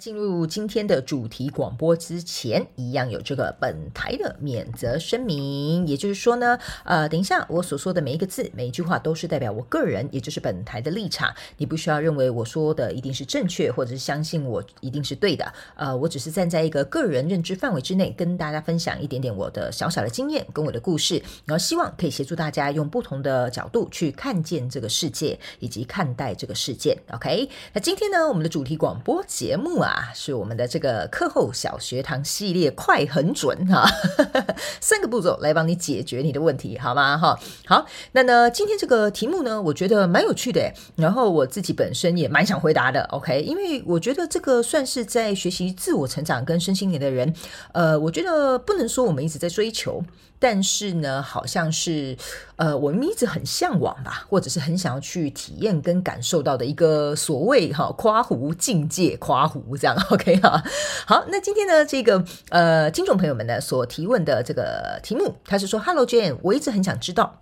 进入今天的主题广播之前，一样有这个本台的免责声明，也就是说呢，呃，等一下我所说的每一个字、每一句话都是代表我个人，也就是本台的立场，你不需要认为我说的一定是正确，或者是相信我一定是对的，呃，我只是站在一个个人认知范围之内，跟大家分享一点点我的小小的经验跟我的故事，然后希望可以协助大家用不同的角度去看见这个世界，以及看待这个事件。OK，那今天呢，我们的主题广播节目啊。啊，是我们的这个课后小学堂系列，快很准哈，三个步骤来帮你解决你的问题，好吗？哈，好，那呢，今天这个题目呢，我觉得蛮有趣的，然后我自己本身也蛮想回答的，OK，因为我觉得这个算是在学习自我成长跟身心灵的人，呃，我觉得不能说我们一直在追求。但是呢，好像是，呃，我们一直很向往吧，或者是很想要去体验跟感受到的一个所谓哈夸胡境界，夸胡这样，OK 哈。好，那今天呢，这个呃，听众朋友们呢所提问的这个题目，他是说，Hello Jane，我一直很想知道。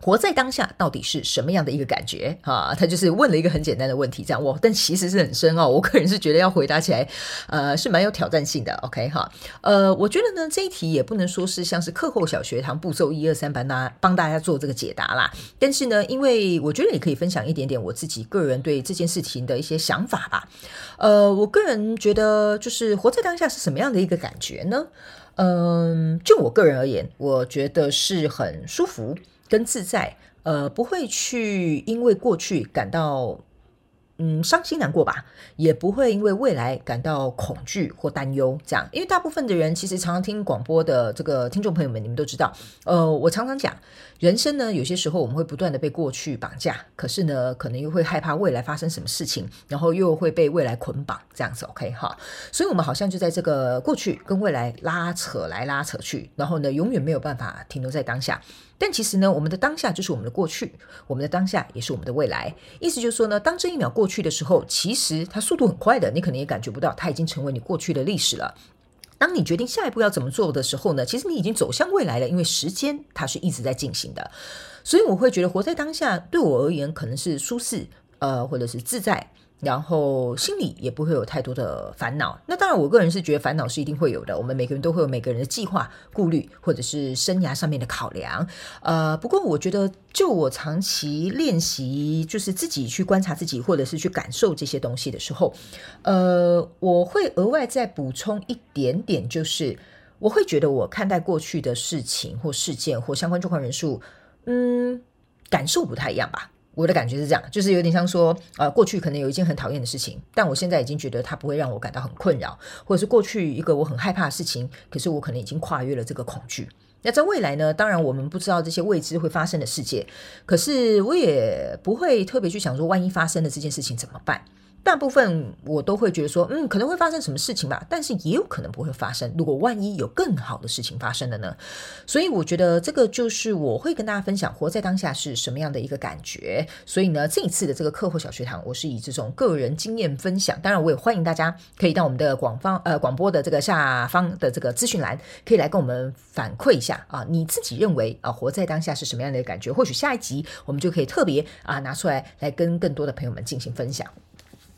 活在当下到底是什么样的一个感觉啊？他就是问了一个很简单的问题，这样哇，但其实是很深哦。我个人是觉得要回答起来，呃，是蛮有挑战性的。OK 哈，呃，我觉得呢这一题也不能说是像是课后小学堂步骤一二三帮大帮大家做这个解答啦。但是呢，因为我觉得也可以分享一点点我自己个人对这件事情的一些想法吧。呃，我个人觉得就是活在当下是什么样的一个感觉呢？嗯、就我个人而言，我觉得是很舒服。跟自在，呃，不会去因为过去感到嗯伤心难过吧，也不会因为未来感到恐惧或担忧。这样，因为大部分的人其实常常听广播的这个听众朋友们，你们都知道，呃，我常常讲。人生呢，有些时候我们会不断的被过去绑架，可是呢，可能又会害怕未来发生什么事情，然后又会被未来捆绑，这样子，OK 哈。所以，我们好像就在这个过去跟未来拉扯来拉扯去，然后呢，永远没有办法停留在当下。但其实呢，我们的当下就是我们的过去，我们的当下也是我们的未来。意思就是说呢，当这一秒过去的时候，其实它速度很快的，你可能也感觉不到，它已经成为你过去的历史了。当你决定下一步要怎么做的时候呢，其实你已经走向未来了，因为时间它是一直在进行的，所以我会觉得活在当下对我而言可能是舒适，呃，或者是自在。然后心里也不会有太多的烦恼。那当然，我个人是觉得烦恼是一定会有的。我们每个人都会有每个人的计划、顾虑，或者是生涯上面的考量。呃，不过我觉得，就我长期练习，就是自己去观察自己，或者是去感受这些东西的时候，呃，我会额外再补充一点点，就是我会觉得我看待过去的事情或事件或相关状况人数，嗯，感受不太一样吧。我的感觉是这样，就是有点像说，呃，过去可能有一件很讨厌的事情，但我现在已经觉得它不会让我感到很困扰，或者是过去一个我很害怕的事情，可是我可能已经跨越了这个恐惧。那在未来呢？当然我们不知道这些未知会发生的世界，可是我也不会特别去想说，万一发生了这件事情怎么办？大部分我都会觉得说，嗯，可能会发生什么事情吧，但是也有可能不会发生。如果万一有更好的事情发生了呢？所以我觉得这个就是我会跟大家分享活在当下是什么样的一个感觉。所以呢，这一次的这个课后小学堂，我是以这种个人经验分享。当然，我也欢迎大家可以到我们的广方呃广播的这个下方的这个资讯栏，可以来跟我们反馈一下啊，你自己认为啊活在当下是什么样的感觉？或许下一集我们就可以特别啊拿出来来跟更多的朋友们进行分享。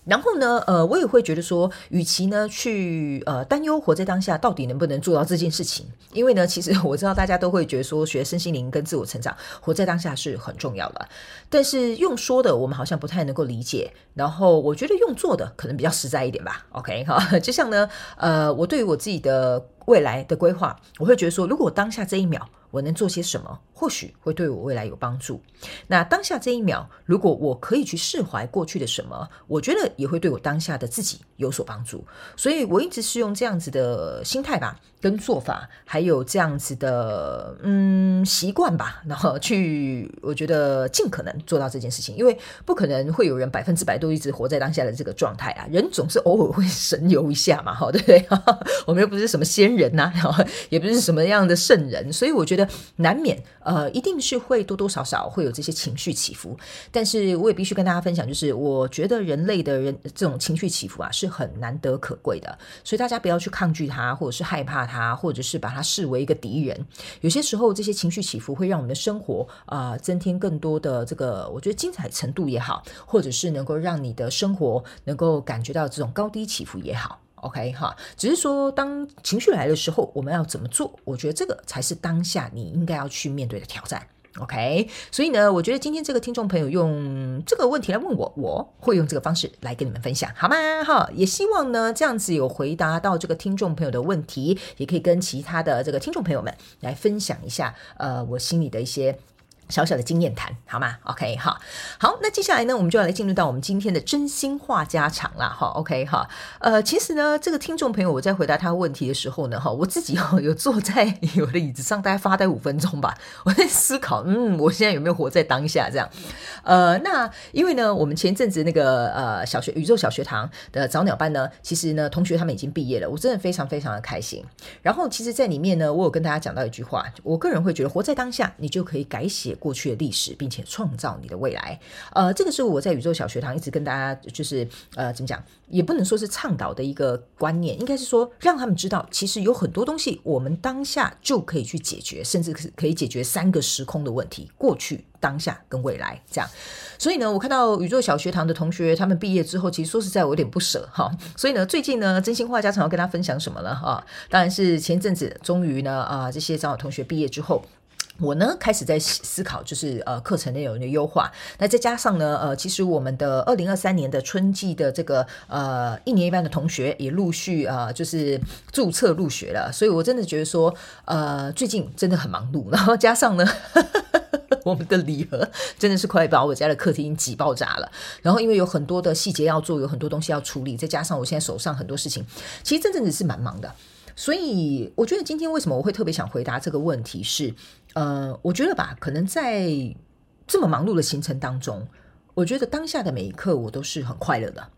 然后呢，呃，我也会觉得说，与其呢去呃担忧活在当下到底能不能做到这件事情，因为呢，其实我知道大家都会觉得说，学身心灵跟自我成长，活在当下是很重要的。但是用说的，我们好像不太能够理解。然后我觉得用做的可能比较实在一点吧。OK 哈，就像呢，呃，我对于我自己的未来的规划，我会觉得说，如果当下这一秒。我能做些什么？或许会对我未来有帮助。那当下这一秒，如果我可以去释怀过去的什么，我觉得也会对我当下的自己有所帮助。所以我一直是用这样子的心态吧，跟做法，还有这样子的嗯习惯吧，然后去我觉得尽可能做到这件事情，因为不可能会有人百分之百都一直活在当下的这个状态啊。人总是偶尔会神游一下嘛，哈，对不对？我们又不是什么仙人呐、也不是什么样的圣人，所以我觉得难免。呃，一定是会多多少少会有这些情绪起伏，但是我也必须跟大家分享，就是我觉得人类的人这种情绪起伏啊，是很难得可贵的，所以大家不要去抗拒它，或者是害怕它，或者是把它视为一个敌人。有些时候，这些情绪起伏会让我们的生活啊、增添更多的这个，我觉得精彩程度也好，或者是能够让你的生活能够感觉到这种高低起伏也好。OK 哈，只是说当情绪来的时候，我们要怎么做？我觉得这个才是当下你应该要去面对的挑战。OK，所以呢，我觉得今天这个听众朋友用这个问题来问我，我会用这个方式来跟你们分享，好吗？哈，也希望呢这样子有回答到这个听众朋友的问题，也可以跟其他的这个听众朋友们来分享一下，呃，我心里的一些。小小的经验谈，好吗？OK，哈，好，那接下来呢，我们就要来进入到我们今天的真心话家常了，哈，OK，哈，呃，其实呢，这个听众朋友我在回答他问题的时候呢，哈，我自己哈 有坐在我的椅子上，大概发呆五分钟吧，我在思考，嗯，我现在有没有活在当下这样？呃，那因为呢，我们前阵子那个呃小学宇宙小学堂的早鸟班呢，其实呢，同学他们已经毕业了，我真的非常非常的开心。然后，其实，在里面呢，我有跟大家讲到一句话，我个人会觉得，活在当下，你就可以改写。过去的历史，并且创造你的未来。呃，这个是我在宇宙小学堂一直跟大家，就是呃，怎么讲，也不能说是倡导的一个观念，应该是说让他们知道，其实有很多东西我们当下就可以去解决，甚至是可以解决三个时空的问题：过去、当下跟未来。这样，所以呢，我看到宇宙小学堂的同学他们毕业之后，其实说实在，我有点不舍哈。所以呢，最近呢，真心话家常要跟大家分享什么了哈？当然是前阵子终于呢，啊、这些早鸟同学毕业之后。我呢开始在思考，就是呃课程内容的优化。那再加上呢，呃，其实我们的二零二三年的春季的这个呃一年一班的同学也陆续啊、呃，就是注册入学了。所以我真的觉得说，呃，最近真的很忙碌。然后加上呢，我们的礼盒真的是快把我家的客厅挤爆炸了。然后因为有很多的细节要做，有很多东西要处理，再加上我现在手上很多事情，其实真正的是蛮忙的。所以我觉得今天为什么我会特别想回答这个问题是，呃，我觉得吧，可能在这么忙碌的行程当中，我觉得当下的每一刻我都是很快乐的。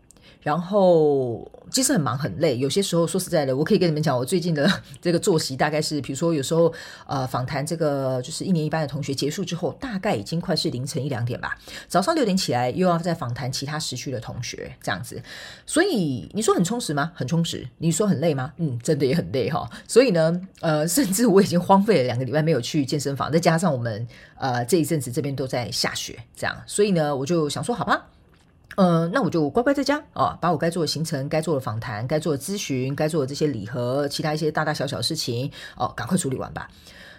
然后其实很忙很累，有些时候说实在的，我可以跟你们讲，我最近的这个作息大概是，比如说有时候呃访谈这个就是一年一班的同学结束之后，大概已经快是凌晨一两点吧。早上六点起来又要再访谈其他时区的同学这样子，所以你说很充实吗？很充实。你说很累吗？嗯，真的也很累哈。所以呢，呃，甚至我已经荒废了两个礼拜没有去健身房，再加上我们呃这一阵子这边都在下雪，这样，所以呢，我就想说，好吧。呃，那我就乖乖在家哦，把我该做的行程、该做的访谈、该做的咨询、该做的这些礼盒、其他一些大大小小的事情哦，赶快处理完吧。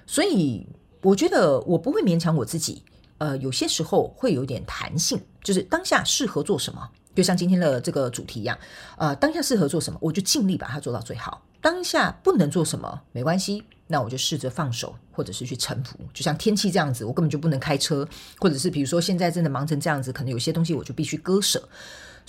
所以我觉得我不会勉强我自己，呃，有些时候会有点弹性，就是当下适合做什么，就像今天的这个主题一样，呃，当下适合做什么，我就尽力把它做到最好。当下不能做什么，没关系。那我就试着放手，或者是去臣服。就像天气这样子，我根本就不能开车，或者是比如说现在真的忙成这样子，可能有些东西我就必须割舍。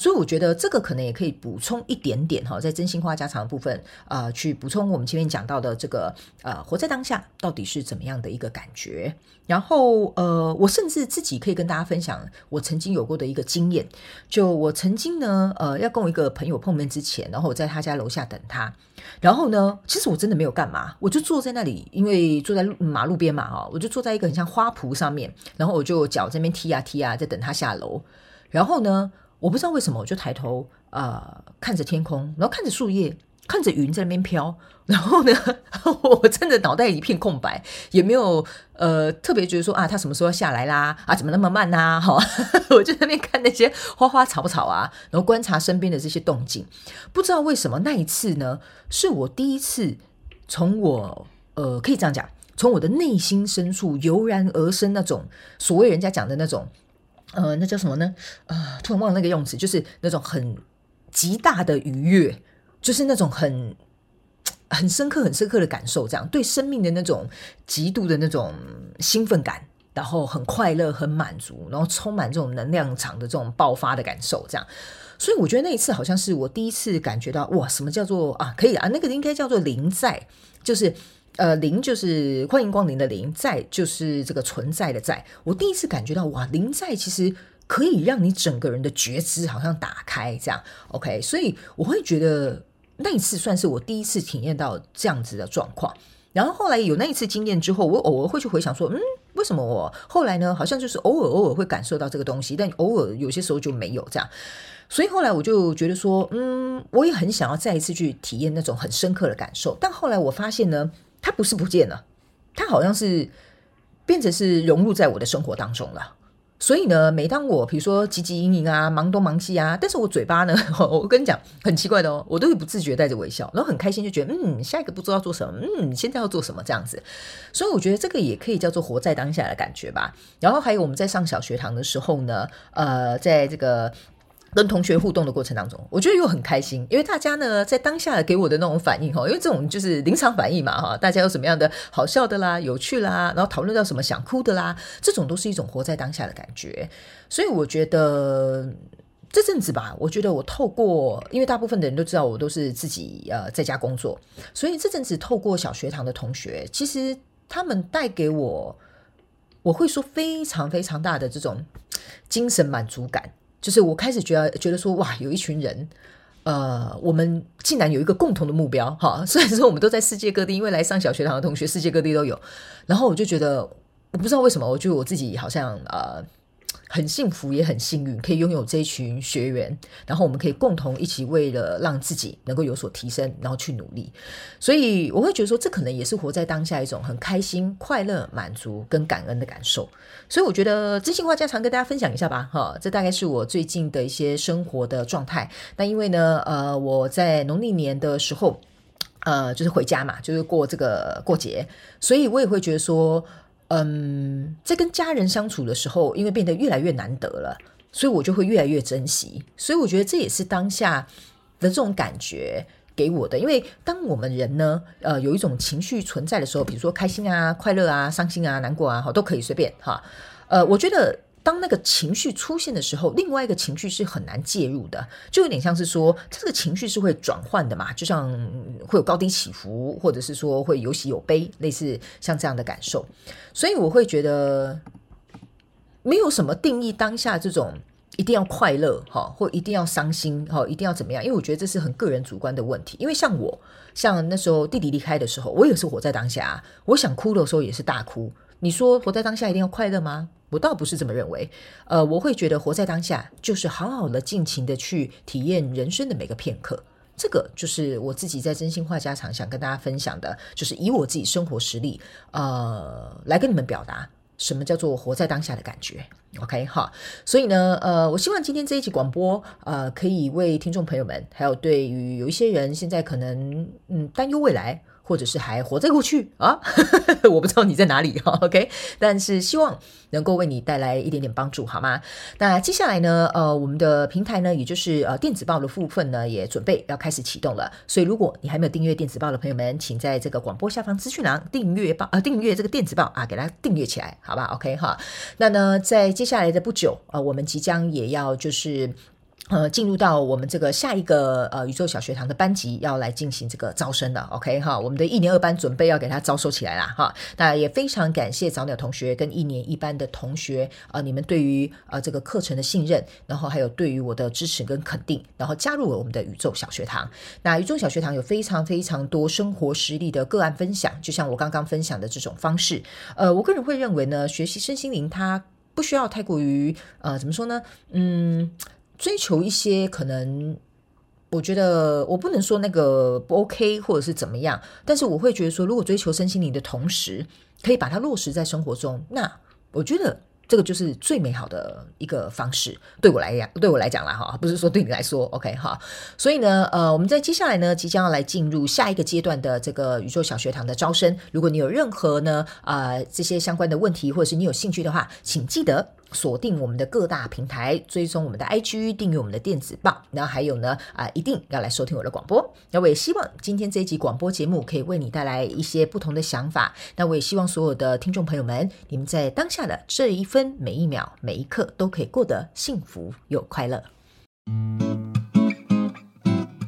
所以我觉得这个可能也可以补充一点点哈，在真心话家常的部分啊、呃，去补充我们前面讲到的这个呃，活在当下到底是怎么样的一个感觉。然后呃，我甚至自己可以跟大家分享我曾经有过的一个经验。就我曾经呢，呃，要跟我一个朋友碰面之前，然后我在他家楼下等他。然后呢，其实我真的没有干嘛，我就坐在那里，因为坐在马路边嘛，哈，我就坐在一个很像花圃上面，然后我就脚这边踢啊踢啊，在等他下楼。然后呢，我不知道为什么，我就抬头啊、看着天空，然后看着树叶，看着云在那边飘。然后呢，我真的脑袋一片空白，也没有呃特别觉得说啊，他什么时候要下来啦？啊，怎么那么慢呐、啊？哈，我就在那边看那些花花草草啊，然后观察身边的这些动静。不知道为什么那一次呢，是我第一次从我呃，可以这样讲，从我的内心深处油然而生那种所谓人家讲的那种。呃，那叫什么呢？呃，突然忘了那个用词，就是那种很极大的愉悦，就是那种很很深刻、很深刻的感受，这样对生命的那种极度的那种兴奋感，然后很快乐、很满足，然后充满这种能量场的这种爆发的感受，这样。所以我觉得那一次好像是我第一次感觉到，哇，什么叫做啊？可以啊，那个应该叫做临在，就是呃，灵就是欢迎光临的灵，在就是这个存在的在。我第一次感觉到，哇，灵在其实可以让你整个人的觉知好像打开，这样。OK，所以我会觉得。那一次算是我第一次体验到这样子的状况，然后后来有那一次经验之后，我偶尔会去回想说，嗯，为什么我后来呢？好像就是偶尔偶尔会感受到这个东西，但偶尔有些时候就没有这样。所以后来我就觉得说，嗯，我也很想要再一次去体验那种很深刻的感受。但后来我发现呢，它不是不见了，它好像是变成是融入在我的生活当中了。所以呢，每当我比如说汲汲营营啊，忙东忙西啊，但是我嘴巴呢，我跟你讲很奇怪的哦，我都会不自觉带着微笑，然后很开心，就觉得嗯，下一个不知道做什么，嗯，现在要做什么这样子。所以我觉得这个也可以叫做活在当下的感觉吧。然后还有我们在上小学堂的时候呢，呃，在这个。跟同学互动的过程当中，我觉得又很开心，因为大家呢在当下给我的那种反应哈，因为这种就是临场反应嘛哈，大家有什么样的好笑的啦、有趣啦，然后讨论到什么想哭的啦，这种都是一种活在当下的感觉。所以我觉得这阵子吧，我觉得我透过，因为大部分的人都知道我都是自己呃在家工作，所以这阵子透过小学堂的同学，其实他们带给我，我会说非常非常大的这种精神满足感。就是我开始觉得觉得说哇，有一群人，呃，我们竟然有一个共同的目标哈。虽然说我们都在世界各地，因为来上小学堂的同学世界各地都有，然后我就觉得我不知道为什么，我觉得我自己好像呃。很幸福，也很幸运，可以拥有这一群学员，然后我们可以共同一起为了让自己能够有所提升，然后去努力。所以我会觉得说，这可能也是活在当下一种很开心、快乐、满足跟感恩的感受。所以我觉得真心话家常跟大家分享一下吧，哈，这大概是我最近的一些生活的状态。那因为呢，呃，我在农历年的时候，呃，就是回家嘛，就是过这个过节，所以我也会觉得说。嗯，在跟家人相处的时候，因为变得越来越难得了，所以我就会越来越珍惜。所以我觉得这也是当下的这种感觉给我的。因为当我们人呢，呃，有一种情绪存在的时候，比如说开心啊、快乐啊、伤心啊、难过啊，好，都可以随便哈。呃，我觉得。当那个情绪出现的时候，另外一个情绪是很难介入的，就有点像是说，这个情绪是会转换的嘛，就像会有高低起伏，或者是说会有喜有悲，类似像这样的感受。所以我会觉得，没有什么定义当下这种一定要快乐哈，或一定要伤心哈，一定要怎么样？因为我觉得这是很个人主观的问题。因为像我，像那时候弟弟离开的时候，我也是活在当下，我想哭的时候也是大哭。你说活在当下一定要快乐吗？我倒不是这么认为，呃，我会觉得活在当下就是好好的尽情的去体验人生的每个片刻，这个就是我自己在真心话家常想跟大家分享的，就是以我自己生活实力，呃，来跟你们表达什么叫做活在当下的感觉。OK 哈，所以呢，呃，我希望今天这一期广播，呃，可以为听众朋友们，还有对于有一些人现在可能嗯担忧未来。或者是还活在过去啊，我不知道你在哪里哈，OK，但是希望能够为你带来一点点帮助，好吗？那接下来呢，呃，我们的平台呢，也就是呃电子报的部分呢，也准备要开始启动了。所以如果你还没有订阅电子报的朋友们，请在这个广播下方资讯栏订阅报呃订阅这个电子报啊，给它订阅起来，好吧？OK 哈。那呢，在接下来的不久啊，呃，我们即将也要就是。呃，进入到我们这个下一个呃宇宙小学堂的班级，要来进行这个招生了。OK 哈，我们的一年二班准备要给他招收起来了哈。那也非常感谢早鸟同学跟一年一班的同学、呃，你们对于呃这个课程的信任，然后还有对于我的支持跟肯定，然后加入了我们的宇宙小学堂。那宇宙小学堂有非常非常多生活实力的个案分享，就像我刚刚分享的这种方式。呃，我个人会认为呢，学习身心灵它不需要太过于呃怎么说呢？嗯。追求一些可能，我觉得我不能说那个不 OK 或者是怎么样，但是我会觉得说，如果追求身心灵的同时，可以把它落实在生活中，那我觉得这个就是最美好的一个方式。对我来讲，对我来讲啦哈，不是说对你来说 OK 哈。所以呢，呃，我们在接下来呢，即将要来进入下一个阶段的这个宇宙小学堂的招生。如果你有任何呢啊、呃、这些相关的问题，或者是你有兴趣的话，请记得。锁定我们的各大平台，追踪我们的 IG，订阅我们的电子报。然后还有呢，啊、一定要来收听我的广播。那我也希望今天这一集广播节目可以为你带来一些不同的想法。那我也希望所有的听众朋友们，你们在当下的这一分每一秒每一刻都可以过得幸福又快乐。